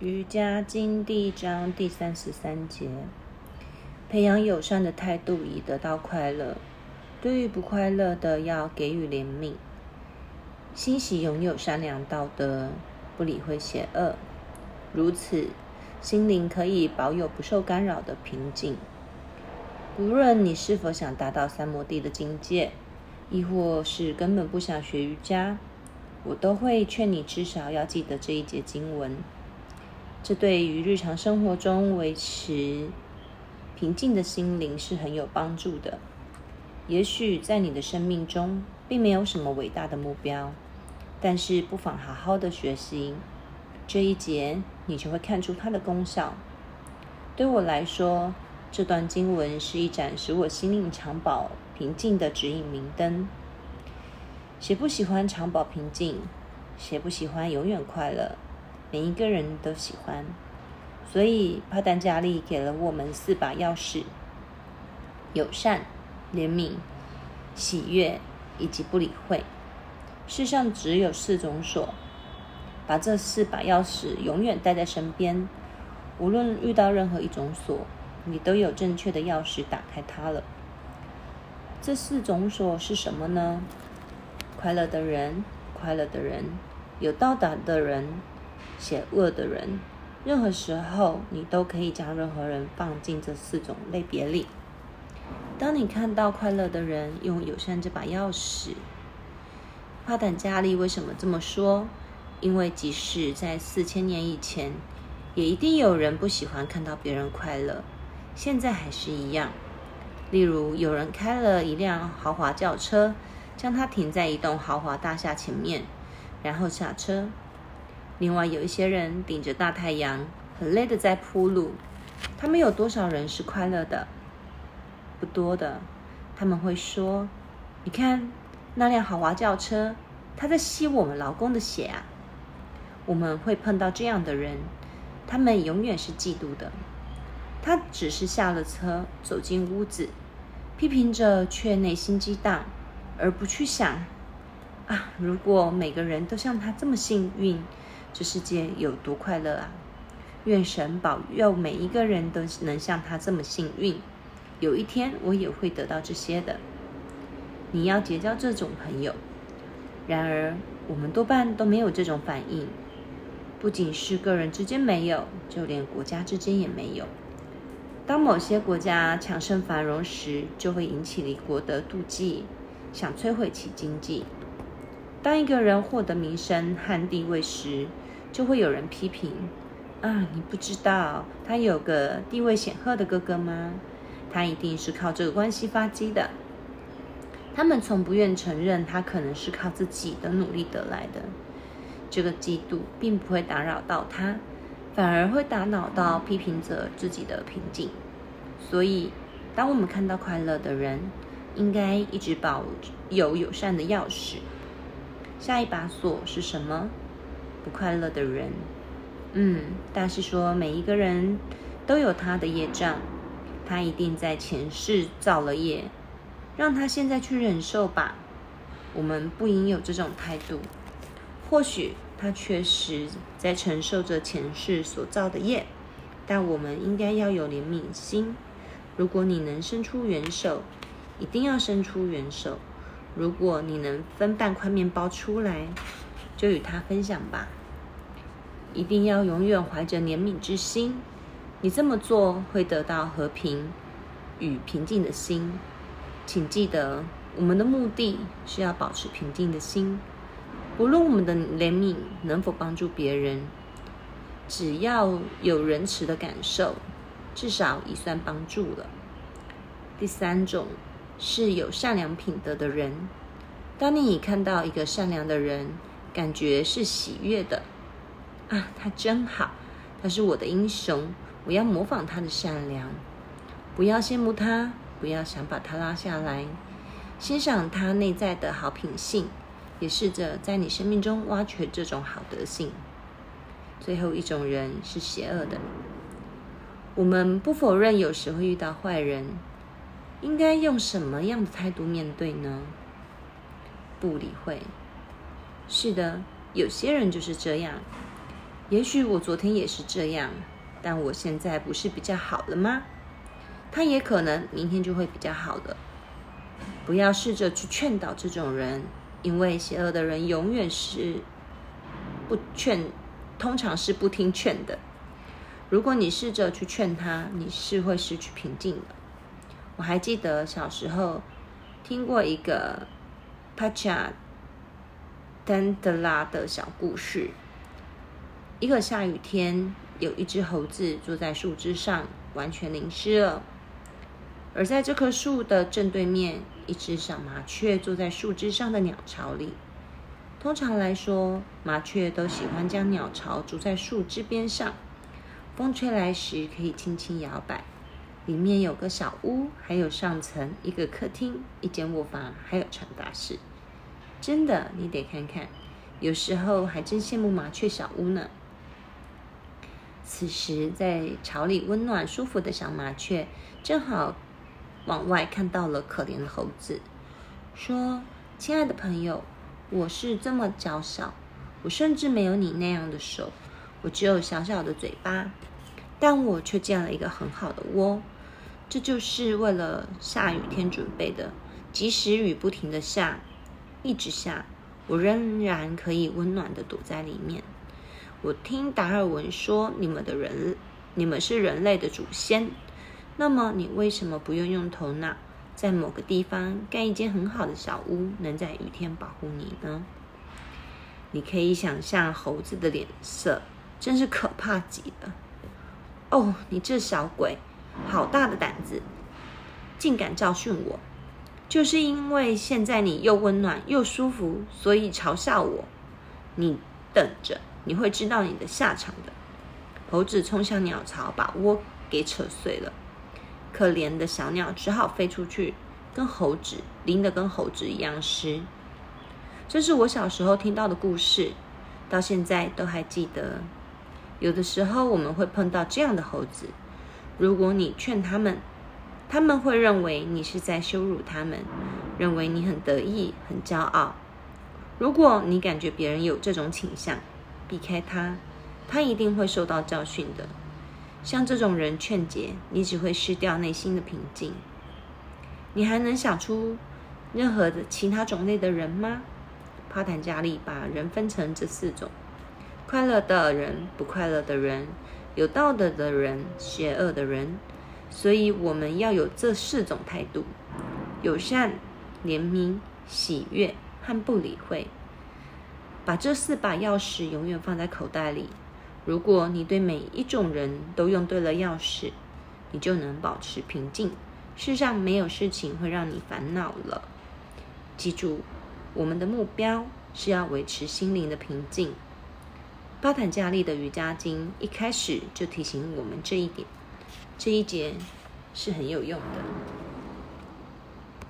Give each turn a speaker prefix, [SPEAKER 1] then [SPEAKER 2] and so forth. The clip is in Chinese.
[SPEAKER 1] 瑜伽经第一章第三十三节：培养友善的态度，以得到快乐。对于不快乐的，要给予怜悯。欣喜拥有善良道德，不理会邪恶，如此，心灵可以保有不受干扰的平静。无论你是否想达到三摩地的境界，亦或是根本不想学瑜伽，我都会劝你至少要记得这一节经文。这对于日常生活中维持平静的心灵是很有帮助的。也许在你的生命中并没有什么伟大的目标，但是不妨好好的学习这一节，你就会看出它的功效。对我来说，这段经文是一盏使我心灵常保平静的指引明灯。谁不喜欢常保平静？谁不喜欢永远快乐？每一个人都喜欢，所以帕丹加利给了我们四把钥匙：友善、怜悯、喜悦以及不理会。世上只有四种锁，把这四把钥匙永远带在身边，无论遇到任何一种锁，你都有正确的钥匙打开它了。这四种锁是什么呢？快乐的人，快乐的人，有到达的人。邪恶的人，任何时候你都可以将任何人放进这四种类别里。当你看到快乐的人用友善这把钥匙，帕坦加利为什么这么说？因为即使在四千年以前，也一定有人不喜欢看到别人快乐，现在还是一样。例如，有人开了一辆豪华轿车，将它停在一栋豪华大厦前面，然后下车。另外有一些人顶着大太阳，很累的在铺路。他们有多少人是快乐的？不多的。他们会说：“你看那辆豪华轿车，它在吸我们劳工的血啊！”我们会碰到这样的人，他们永远是嫉妒的。他只是下了车，走进屋子，批评着，却内心激荡，而不去想：啊，如果每个人都像他这么幸运。这世界有多快乐啊！愿神保佑每一个人都能像他这么幸运。有一天我也会得到这些的。你要结交这种朋友。然而，我们多半都没有这种反应。不仅是个人之间没有，就连国家之间也没有。当某些国家强盛繁荣时，就会引起邻国的妒忌，想摧毁其经济。当一个人获得名声和地位时，就会有人批评：“啊，你不知道他有个地位显赫的哥哥吗？他一定是靠这个关系发迹的。”他们从不愿承认他可能是靠自己的努力得来的。这个嫉妒并不会打扰到他，反而会打扰到批评者自己的平静。所以，当我们看到快乐的人，应该一直保有友善的钥匙。下一把锁是什么？不快乐的人。嗯，大师说，每一个人都有他的业障，他一定在前世造了业，让他现在去忍受吧。我们不应有这种态度。或许他确实在承受着前世所造的业，但我们应该要有怜悯心。如果你能伸出援手，一定要伸出援手。如果你能分半块面包出来，就与他分享吧。一定要永远怀着怜悯之心。你这么做会得到和平与平静的心。请记得，我们的目的是要保持平静的心。不论我们的怜悯能否帮助别人，只要有仁慈的感受，至少已算帮助了。第三种。是有善良品德的人。当你看到一个善良的人，感觉是喜悦的啊，他真好，他是我的英雄，我要模仿他的善良。不要羡慕他，不要想把他拉下来，欣赏他内在的好品性，也试着在你生命中挖掘这种好德性。最后一种人是邪恶的。我们不否认有时会遇到坏人。应该用什么样的态度面对呢？不理会。是的，有些人就是这样。也许我昨天也是这样，但我现在不是比较好了吗？他也可能明天就会比较好的。不要试着去劝导这种人，因为邪恶的人永远是不劝，通常是不听劝的。如果你试着去劝他，你是会失去平静的。我还记得小时候听过一个帕恰丹德拉的小故事。一个下雨天，有一只猴子坐在树枝上，完全淋湿了。而在这棵树的正对面，一只小麻雀坐在树枝上的鸟巢里。通常来说，麻雀都喜欢将鸟巢筑在树枝边上，风吹来时可以轻轻摇摆。里面有个小屋，还有上层一个客厅、一间卧房，还有传达室。真的，你得看看。有时候还真羡慕麻雀小屋呢。此时，在巢里温暖舒服的小麻雀，正好。往外看到了可怜的猴子，说：“亲爱的朋友，我是这么娇小，我甚至没有你那样的手，我只有小小的嘴巴，但我却建了一个很好的窝，这就是为了下雨天准备的。即使雨不停的下，一直下，我仍然可以温暖的躲在里面。我听达尔文说，你们的人，你们是人类的祖先。”那么，你为什么不用用头脑，在某个地方盖一间很好的小屋，能在雨天保护你呢？你可以想象猴子的脸色，真是可怕极了。哦，你这小鬼，好大的胆子，竟敢教训我！就是因为现在你又温暖又舒服，所以嘲笑我。你等着，你会知道你的下场的。猴子冲向鸟巢，把窝给扯碎了。可怜的小鸟只好飞出去，跟猴子淋得跟猴子一样湿。这是我小时候听到的故事，到现在都还记得。有的时候我们会碰到这样的猴子，如果你劝他们，他们会认为你是在羞辱他们，认为你很得意、很骄傲。如果你感觉别人有这种倾向，避开他，他一定会受到教训的。像这种人劝解你，只会失掉内心的平静。你还能想出任何的其他种类的人吗？帕坦加利把人分成这四种：快乐的人、不快乐的人、有道德的人、邪恶的人。所以我们要有这四种态度：友善、怜悯、喜悦和不理会。把这四把钥匙永远放在口袋里。如果你对每一种人都用对了钥匙，你就能保持平静。世上没有事情会让你烦恼了。记住，我们的目标是要维持心灵的平静。巴坦加利的瑜伽经一开始就提醒我们这一点，这一节是很有用的。